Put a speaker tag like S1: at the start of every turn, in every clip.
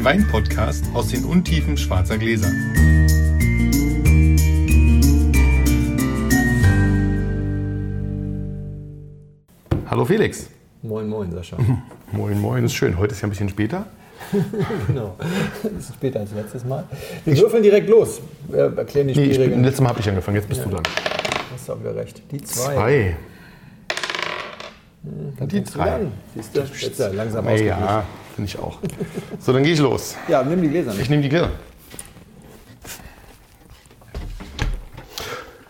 S1: den Wein-Podcast aus den Untiefen schwarzer Gläser. Hallo Felix.
S2: Moin, moin, Sascha.
S1: Moin, moin, ist schön. Heute ist ja ein bisschen später.
S2: genau. Das ist später als letztes Mal. Wir würfeln direkt los. Wir erklären die
S1: Nee,
S2: Spielregeln.
S1: bin, letztes Mal habe ich angefangen, jetzt bist du dran.
S2: hast du auch wieder recht. Die zwei.
S1: Zwei.
S2: Dann
S1: Die drei.
S2: Siehst du? Jetzt ist er langsam
S1: Ja,
S2: ausgeglichen.
S1: ja finde ich auch. So, dann gehe ich los.
S2: Ja, nimm die Gläser
S1: Ich
S2: nicht.
S1: nehme die Gläser.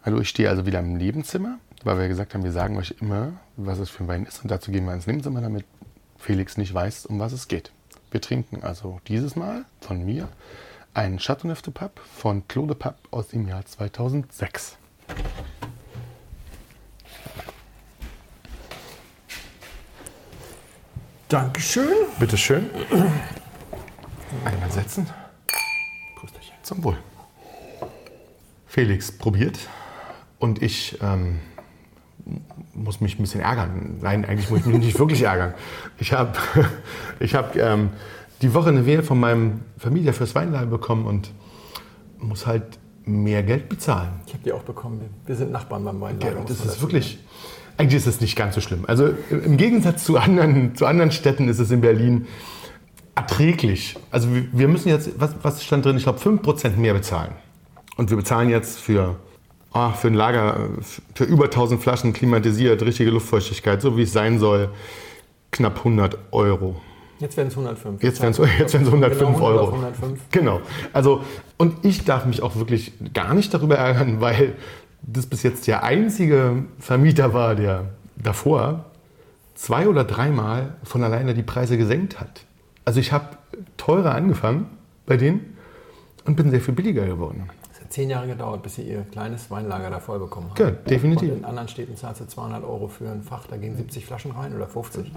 S1: Hallo, ich stehe also wieder im Nebenzimmer, weil wir gesagt haben, wir sagen euch immer, was es für ein Wein ist. Und dazu gehen wir ins Nebenzimmer, damit Felix nicht weiß, um was es geht. Wir trinken also dieses Mal von mir einen Chateauneuf de Pape von Claude Pape aus dem Jahr 2006.
S2: Dankeschön.
S1: Bitte schön. Einmal setzen.
S2: Prösterchen.
S1: Zum Wohl. Felix probiert und ich ähm, muss mich ein bisschen ärgern. Nein, eigentlich muss ich mich nicht wirklich ärgern. Ich habe ich hab, ähm, die Woche eine Wehe von meinem Vermieter fürs Weinladen bekommen und muss halt mehr Geld bezahlen.
S2: Ich habe die auch bekommen. Wir sind Nachbarn beim Weinlager.
S1: Ja, das ist wirklich, eigentlich ist es nicht ganz so schlimm. Also im Gegensatz zu anderen, zu anderen Städten ist es in Berlin erträglich. Also wir- müssen jetzt, was, was stand drin? Ich glaube 5% mehr bezahlen. Und wir bezahlen jetzt für, ah, für ein Lager, für über 1000 Flaschen klimatisiert, richtige Luftfeuchtigkeit, so wie es sein soll, knapp 100 Euro.
S2: Jetzt werden es 105.
S1: Jetzt wären es jetzt wären's 105
S2: Genau, 100
S1: Euro.
S2: auf 105.
S1: Genau. Also, und ich darf mich auch wirklich gar nicht darüber ärgern, weil das bis jetzt der einzige Vermieter war, der davor zwei oder dreimal von alleine die Preise gesenkt hat. Also ich habe teurer angefangen bei denen und bin sehr viel billiger geworden.
S2: Es hat zehn Jahre gedauert, bis sie ihr kleines Weinlager da voll bekommen haben.
S1: Ja, definitiv.
S2: Und in anderen Städten zahlst du 200 Euro für ein Fach, da gehen 70 Flaschen rein oder 50.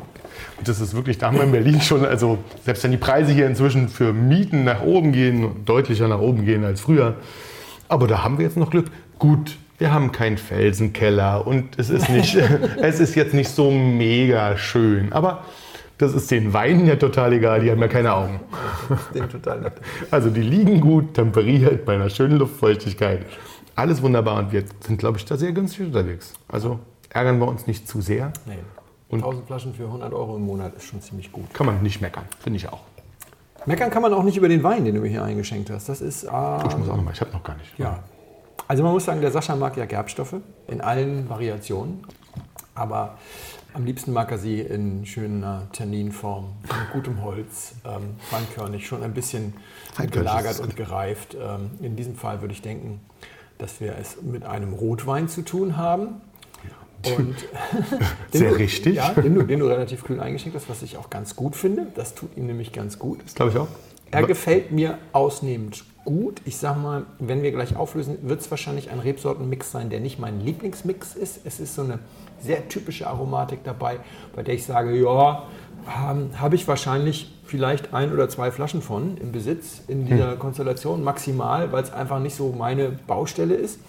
S1: Und das ist wirklich, da haben wir in Berlin schon, also selbst wenn die Preise hier inzwischen für Mieten nach oben gehen, deutlicher nach oben gehen als früher. Aber da haben wir jetzt noch Glück. Gut, wir haben keinen Felsenkeller und es ist, nicht, es ist jetzt nicht so mega schön. Aber das ist den Weinen ja total egal, die haben ja keine Augen.
S2: Den total nett.
S1: Also die liegen gut, temperiert, bei einer schönen Luftfeuchtigkeit. Alles wunderbar und wir sind, glaube ich, da sehr günstig unterwegs. Also ärgern wir uns nicht zu sehr.
S2: Nee.
S1: Und-
S2: 1000 Flaschen für 100 Euro im Monat ist schon ziemlich gut.
S1: Kann man nicht meckern, finde ich auch.
S2: Meckern kann man auch nicht über den Wein, den du mir hier eingeschenkt hast. Das ist. ah,
S1: Ich muss auch noch mal, ich habe noch gar nicht.
S2: ja. Also man muss sagen, der Sascha mag ja Gerbstoffe in allen Variationen. Aber am liebsten mag er sie in schöner Tanninform, mit gutem Holz, ähm, feinkörnig, schon ein bisschen gelagert und gereift. Ähm, in diesem Fall würde ich denken, dass wir es mit einem Rotwein zu tun haben. Und
S1: Sehr
S2: du,
S1: richtig.
S2: Ja, den du, den du relativ kühl eingeschenkt hast, was ich auch ganz gut finde. Das tut ihm nämlich ganz gut.
S1: Das glaube ich auch.
S2: Er gefällt mir ausnehmend gut. Ich sag mal, wenn wir gleich auflösen, wird es wahrscheinlich ein Rebsortenmix sein, der nicht mein Lieblingsmix ist. Es ist so eine sehr typische Aromatik dabei, bei der ich sage, ja, ähm, habe ich wahrscheinlich vielleicht ein oder zwei Flaschen von im Besitz in dieser Konstellation, maximal, weil es einfach nicht so meine Baustelle ist.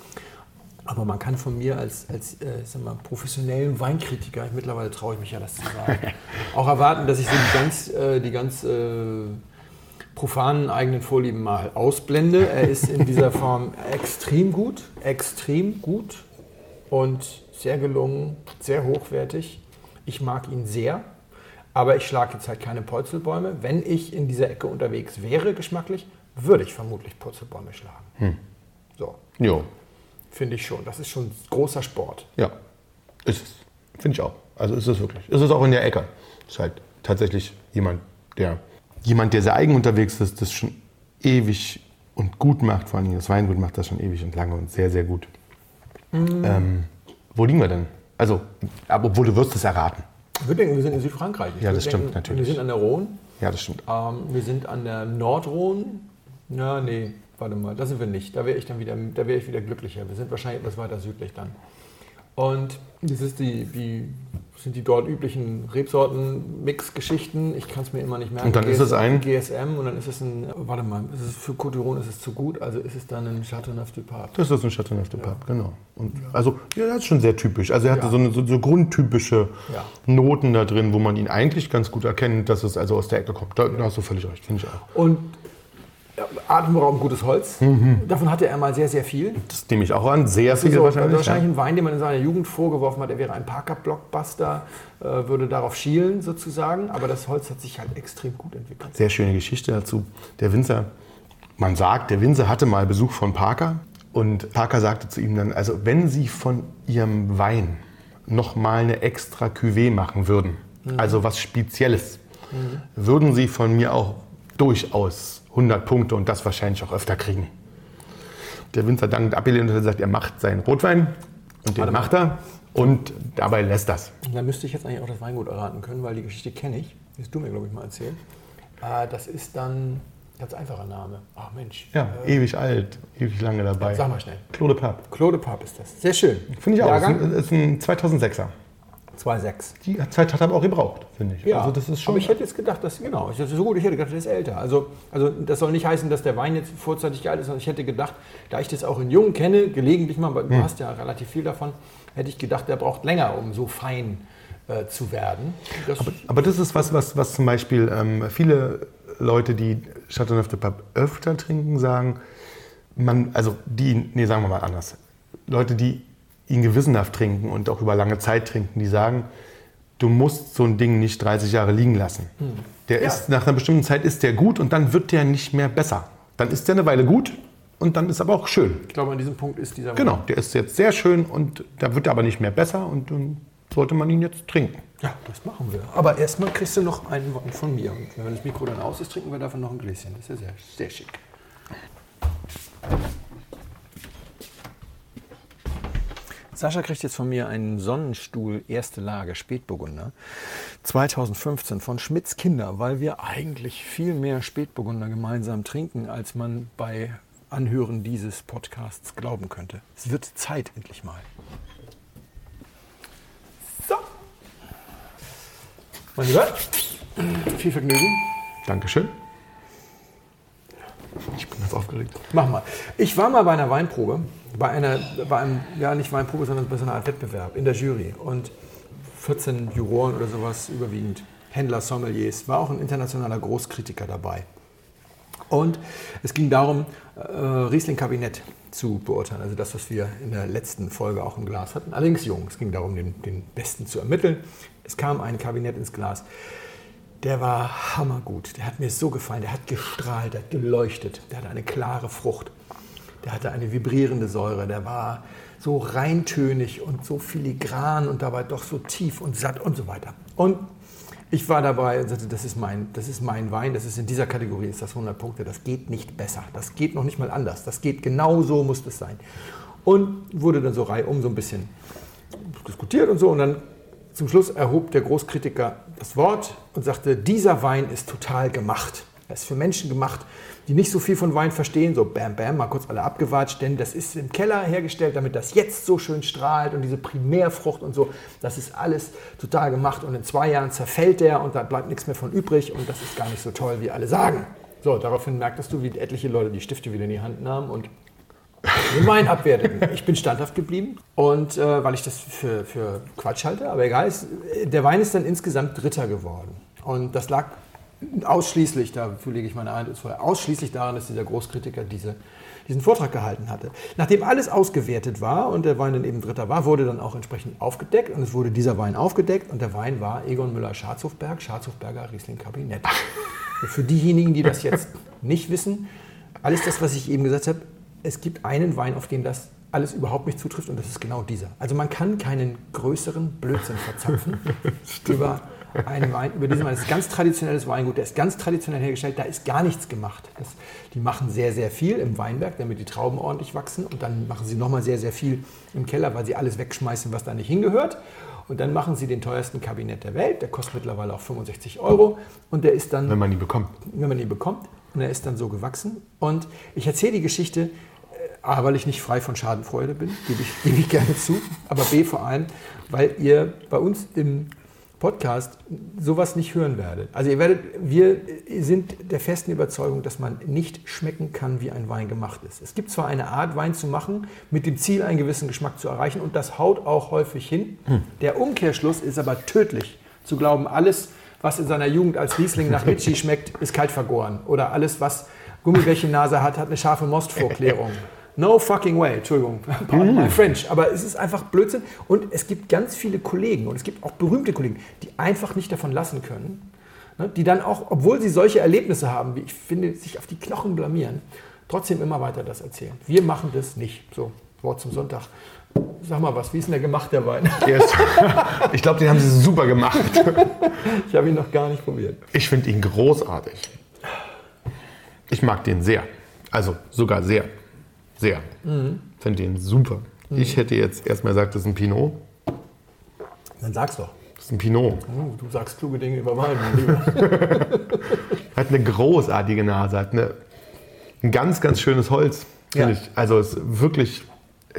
S2: Aber man kann von mir als, als äh, sag mal, professionellen Weinkritiker, mittlerweile traue ich mich ja das zu sagen, auch erwarten, dass ich so die ganz, äh, die ganz äh, profanen eigenen Vorlieben mal ausblende. Er ist in dieser Form extrem gut, extrem gut und sehr gelungen, sehr hochwertig. Ich mag ihn sehr, aber ich schlage jetzt halt keine Purzelbäume. Wenn ich in dieser Ecke unterwegs wäre, geschmacklich, würde ich vermutlich Purzelbäume schlagen. So,
S1: Jo,
S2: finde ich schon. Das ist schon großer Sport.
S1: ja. Ist es. Finde ich auch. Also ist es wirklich. Ist es auch in der Ecke. Ist halt tatsächlich jemand, der jemand, der sehr eigen unterwegs ist, das schon ewig und gut macht. Vor allem das Weingut macht das schon ewig und lange und sehr, sehr gut. Ähm, wo liegen wir denn? Also, obwohl du wirst es erraten.
S2: Ich würde denken, wir sind in Südfrankreich. Ich
S1: Ja, das stimmt,
S2: denken,
S1: natürlich.
S2: Wir sind an der Rhone.
S1: Ja, das stimmt.
S2: Ähm, wir sind an der Nordrhone. Ja, nee, warte mal, da sind wir nicht. Da wäre ich dann wieder, da wäre ich wieder glücklicher. Wir sind wahrscheinlich etwas weiter südlich dann. Und das ist die, die sind die dort üblichen Rebsorten-Mix-Geschichten. Ich kann es mir immer nicht merken.
S1: Und dann ist es ein-
S2: GSM und dann ist es ein, warte mal, ist es für Côte d'Iron ist es zu gut, also ist es dann ein Chateauneuf du Pape.
S1: Das ist ein Chateauneuf de Pape, genau. Und also, ja, das ist schon sehr typisch. Also er hatte
S2: Ja.
S1: so, eine, so, so grundtypische
S2: Ja.
S1: Noten da drin, wo man ihn eigentlich ganz gut erkennt, dass es also aus der Ecke kommt. Da, hast du völlig recht, finde ich auch.
S2: Und ja, atemberaubend gutes Holz. Davon hatte er mal sehr, sehr viel.
S1: Das nehme ich auch an. Sehr viel
S2: So,
S1: wahrscheinlich.
S2: wahrscheinlich ein Wein, den man in seiner Jugend vorgeworfen hat, er wäre ein Parker-Blockbuster, äh, würde darauf schielen sozusagen. Aber das Holz hat sich halt extrem gut entwickelt.
S1: Sehr schöne Geschichte dazu. Der Winzer, man sagt, der Winzer hatte mal Besuch von Parker und Parker sagte zu ihm dann, also wenn Sie von Ihrem Wein noch mal eine extra Cuvée machen würden, also was Spezielles, würden Sie von mir auch durchaus 100 Punkte und das wahrscheinlich auch öfter kriegen. Der Winzer dankt abgelehnt und gesagt, er macht seinen Rotwein und den
S2: Warte
S1: macht er und dabei lässt das.
S2: Da müsste ich jetzt eigentlich auch das Weingut erraten können, weil die Geschichte kenne ich. Die hast du mir, glaube ich, mal erzählt. Äh, das ist dann ganz einfacher Name. Ach Mensch.
S1: Ja, ewig alt, ewig lange dabei.
S2: Sag mal schnell.
S1: Claude Pape.
S2: Claude Pape ist das. Sehr schön.
S1: Finde ich auch.
S2: Jahrgang
S1: Das ist ein 2006er.
S2: 2,6.
S1: Die Zeit hat er aber auch gebraucht, finde ich.
S2: Ja,
S1: Also das ist schon.
S2: aber ich hätte jetzt gedacht, dass, genau, ich so gut, ich hätte gedacht, der ist älter. Also, also das soll nicht heißen, dass der Wein jetzt vorzeitig geil ist, sondern ich hätte gedacht, da ich das auch in Jungen kenne, gelegentlich mal, weil du
S1: Hm.
S2: hast ja relativ viel davon, hätte ich gedacht, der braucht länger, um so fein äh, zu werden. Das,
S1: aber das ist was, was, was zum Beispiel ähm, viele Leute, die Chateauneuf de Pape öfter trinken, sagen, man, also die, nee, sagen wir mal anders. Leute, die ihn gewissenhaft trinken und auch über lange Zeit trinken, die sagen, du musst so ein Ding nicht 30 Jahre liegen lassen. Der
S2: Ja.
S1: ist, nach einer bestimmten Zeit ist der gut und dann wird der nicht mehr besser. Dann ist der eine Weile gut und dann ist aber auch schön.
S2: ich glaube, an diesem Punkt ist dieser
S1: Genau, der ist jetzt sehr schön und da wird er aber nicht mehr besser und dann sollte man ihn jetzt trinken.
S2: Ja, das machen wir. Aber erstmal kriegst du noch einen Wein von mir. Und wenn das Mikro dann aus ist, trinken wir davon noch ein Gläschen. Das ist ja sehr, sehr schick. Sascha kriegt jetzt von mir einen Sonnenstuhl erste Lage Spätburgunder 2015 von Schmitz Kinder, weil wir eigentlich viel mehr Spätburgunder gemeinsam trinken, als man bei Anhören dieses Podcasts glauben könnte. Es wird Zeit endlich mal. So. Mein Lieber, viel Vergnügen.
S1: Dankeschön. Ganz aufgeregt.
S2: Mach mal. Ich war mal bei einer Weinprobe, bei einer, bei einem, ja nicht Weinprobe, sondern bei so einer Art Wettbewerb in der Jury. Und 14 Juroren oder sowas überwiegend, Händler, Sommeliers, war auch ein internationaler Großkritiker dabei. Und es ging darum, äh, Riesling-Kabinett zu beurteilen, also das, was wir in der letzten Folge auch im Glas hatten. Allerdings jung, es ging darum, den, den Besten zu ermitteln. Es kam ein Kabinett ins Glas. Der war hammergut. Der hat mir so gefallen. Der hat gestrahlt, der hat geleuchtet. Der hatte eine klare Frucht. Der hatte eine vibrierende Säure. Der war so reintönig und so filigran und dabei doch so tief und satt und so weiter. Und ich war dabei und sagte, das ist mein, das ist mein Wein, das ist in dieser Kategorie, ist das 100 Punkte, das geht nicht besser, das geht noch nicht mal anders, das geht genau so muss das sein. Und wurde dann so reihum so ein bisschen diskutiert und so und dann zum Schluss erhob der Großkritiker das Wort und sagte, dieser Wein ist total gemacht. Er ist für Menschen gemacht, die nicht so viel von Wein verstehen, so bam, bam, mal kurz alle abgewatscht, denn das ist im Keller hergestellt, damit das jetzt so schön strahlt und diese Primärfrucht und so, das ist alles total gemacht und in zwei Jahren zerfällt der und da bleibt nichts mehr von übrig und das ist gar nicht so toll, wie alle sagen. So, daraufhin merktest du, wie etliche Leute die Stifte wieder in die Hand nahmen und den Wein abwerteten. Ich bin standhaft geblieben und äh, weil ich das für, für Quatsch halte, aber egal, es, der Wein ist dann insgesamt Dritter geworden. Und das lag ausschließlich, dafür lege ich meine Hand ins Feuer, ausschließlich daran, dass dieser Großkritiker diese, diesen Vortrag gehalten hatte. Nachdem alles ausgewertet war und der Wein dann eben Dritter war, wurde dann auch entsprechend aufgedeckt und es wurde dieser Wein aufgedeckt und der Wein war Egon Müller-Scharzhofberg, Scharzhofberger Riesling Kabinett. Für diejenigen, die das jetzt nicht wissen, alles das, was ich eben gesagt habe, es gibt einen Wein, auf den das alles überhaupt nicht zutrifft und das ist genau dieser. Also man kann keinen größeren Blödsinn verzapfen über einen Wein, über diesen Wein. Das ist ganz traditionelles Weingut, der ist ganz traditionell hergestellt, da ist gar nichts gemacht. Das, die machen sehr, sehr viel im Weinberg, damit die Trauben ordentlich wachsen und dann machen sie nochmal sehr, sehr viel im Keller, weil sie alles wegschmeißen, was da nicht hingehört. Und dann machen sie den teuersten Kabinett der Welt, der kostet mittlerweile auch 65 Euro und der ist dann
S1: Wenn man ihn bekommt.
S2: wenn man ihn bekommt. Und er ist dann so gewachsen. Und ich erzähle die Geschichte A, weil ich nicht frei von Schadenfreude bin, gebe ich, gebe ich gerne zu. Aber B, vor allem, weil ihr bei uns im Podcast sowas nicht hören werdet. Also ihr werdet, wir sind der festen Überzeugung, dass man nicht schmecken kann, wie ein Wein gemacht ist. Es gibt zwar eine Art, Wein zu machen, mit dem Ziel, einen gewissen Geschmack zu erreichen und das haut auch häufig hin. Hm. Der Umkehrschluss ist aber tödlich. Zu glauben, alles, was in seiner Jugend als Riesling nach Ritchie schmeckt, ist kalt vergoren. Oder alles, was Gummibärchennase hat, hat eine scharfe Mostvorklärung. No fucking way, Entschuldigung, pardon my French. Aber es ist einfach Blödsinn. Und es gibt ganz viele Kollegen und es gibt auch berühmte Kollegen, die einfach nicht davon lassen können. Ne, die dann auch, obwohl sie solche Erlebnisse haben, wie ich finde, sich auf die Knochen blamieren, trotzdem immer weiter das erzählen. Wir machen das nicht. So, Wort zum Sonntag. Sag mal was, wie ist denn der gemacht, der Wein?
S1: Yes. Ich glaube, den haben sie super gemacht.
S2: Ich habe ihn noch gar nicht probiert.
S1: Ich finde ihn großartig. Ich mag den sehr. Also sogar sehr. Sehr. Mhm. Finde den super. Mhm. Ich hätte jetzt erstmal gesagt, das ist ein Pinot.
S2: Dann sag's doch.
S1: Das ist ein Pinot.
S2: Oh, du sagst kluge Dinge über Wein.
S1: hat eine großartige Nase, hat eine, ein ganz, ganz schönes Holz, ja. ich. Also es ist wirklich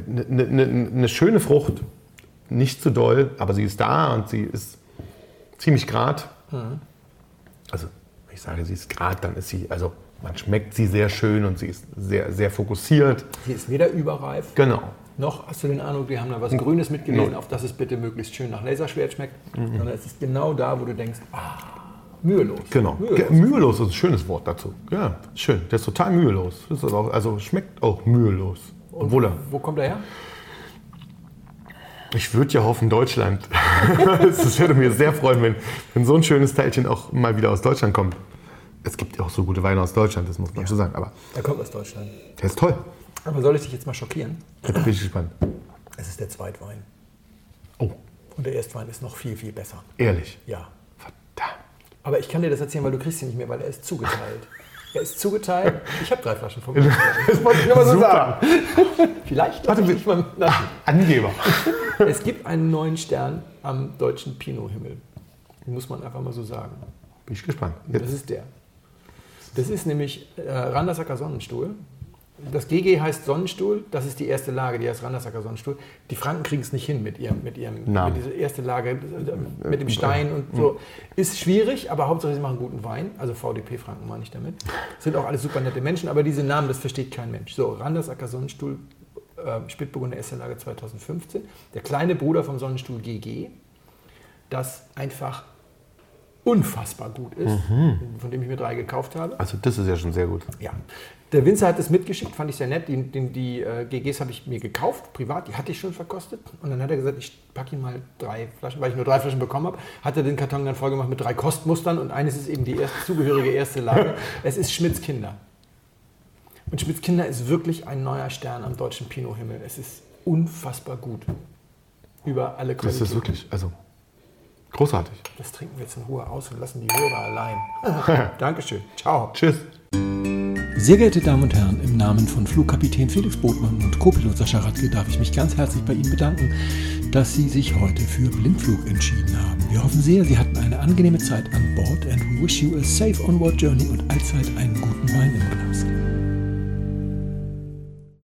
S1: eine, eine, eine, schöne Frucht. Nicht zu doll, aber sie ist da und sie ist ziemlich grad. Mhm. Also, wenn ich sage, sie ist grad, dann ist sie, also man schmeckt sie sehr schön und sie ist sehr, sehr fokussiert.
S2: Sie ist weder überreif.
S1: Genau.
S2: Noch hast du den Eindruck, die haben da was Grünes mitgelesen, no. auf das es bitte möglichst schön nach Laserschwert schmeckt. Mhm. Sondern es ist genau da, wo du denkst, ah, mühelos.
S1: Genau. Mühelos. mühelos ist ein schönes Wort dazu. Ja, schön. Der ist total mühelos. Ist auch, also schmeckt auch mühelos.
S2: Und Obwohl er. Wo kommt er her?
S1: Ich würde ja hoffen, Deutschland. Es würde mir sehr freuen, wenn, wenn so ein schönes Teilchen auch mal wieder aus Deutschland kommt es gibt ja auch so gute Weine aus Deutschland, das muss man ja. so sagen. Aber
S2: er kommt aus Deutschland.
S1: Der ist toll.
S2: Aber soll ich dich jetzt mal schockieren?
S1: Jetzt bin ich gespannt.
S2: Es ist der Zweitwein.
S1: Oh.
S2: Und der Erstwein ist noch viel, viel besser.
S1: Ehrlich?
S2: Ja.
S1: Verdammt.
S2: Aber ich kann dir das erzählen, weil du kriegst ihn nicht mehr, weil er ist zugeteilt. Er ist zugeteilt. Ich habe drei Flaschen von mir. Das wollte ich nur mal so Super. sagen. Vielleicht
S1: Warte, ich mal Ach, Angeber.
S2: Es gibt einen neuen Stern am deutschen Pinot-Himmel. Muss man einfach mal so sagen.
S1: Bin ich gespannt.
S2: Jetzt. Das ist der. Das ist nämlich äh, Randersacker Sonnenstuhl. Das GG heißt Sonnenstuhl, das ist die erste Lage, die heißt Randersacker Sonnenstuhl. Die Franken kriegen es nicht hin mit ihrem, mit ihrem, mit dieser erste Lage, äh, mit dem Stein und so. Ist schwierig, aber Hauptsache sie machen guten Wein. Also VDP-Franken meine ich damit. Sind auch alles super nette Menschen, aber diese Namen, das versteht kein Mensch. So, Randersacker Sonnenstuhl, äh, Spätburgunder erste Lage 2015. Der kleine Bruder vom Sonnenstuhl GG, das einfach unfassbar gut ist, mhm. von dem ich mir drei gekauft habe.
S1: Also das ist ja schon sehr gut.
S2: Ja. Der Winzer hat es mitgeschickt, fand ich sehr nett. Die, die, die äh, GGs habe ich mir gekauft, privat, die hatte ich schon verkostet. Und dann hat er gesagt, ich packe ihm mal drei Flaschen, weil ich nur drei Flaschen bekommen habe. Hat er den Karton dann vollgemacht mit drei Kostmustern und eines ist eben die erste, zugehörige erste Lage. es ist Schmitz Kinder. Und Schmitz Kinder ist wirklich ein neuer Stern am deutschen Pinot-Himmel. Es ist unfassbar gut. Über alle
S1: Qualitäten. Das ist wirklich, also Großartig.
S2: Das trinken wir jetzt in Ruhe aus und lassen die Hörer allein. Dankeschön. Ciao.
S1: Tschüss.
S2: Sehr geehrte Damen und Herren, im Namen von Flugkapitän Felix Botmann und Co-Pilot Sascha Radke darf ich mich ganz herzlich bei Ihnen bedanken, dass Sie sich heute für Blindflug entschieden haben. Wir hoffen sehr, Sie hatten eine angenehme Zeit an Bord and we wish you a safe onward journey und allzeit einen guten Wein im Glas.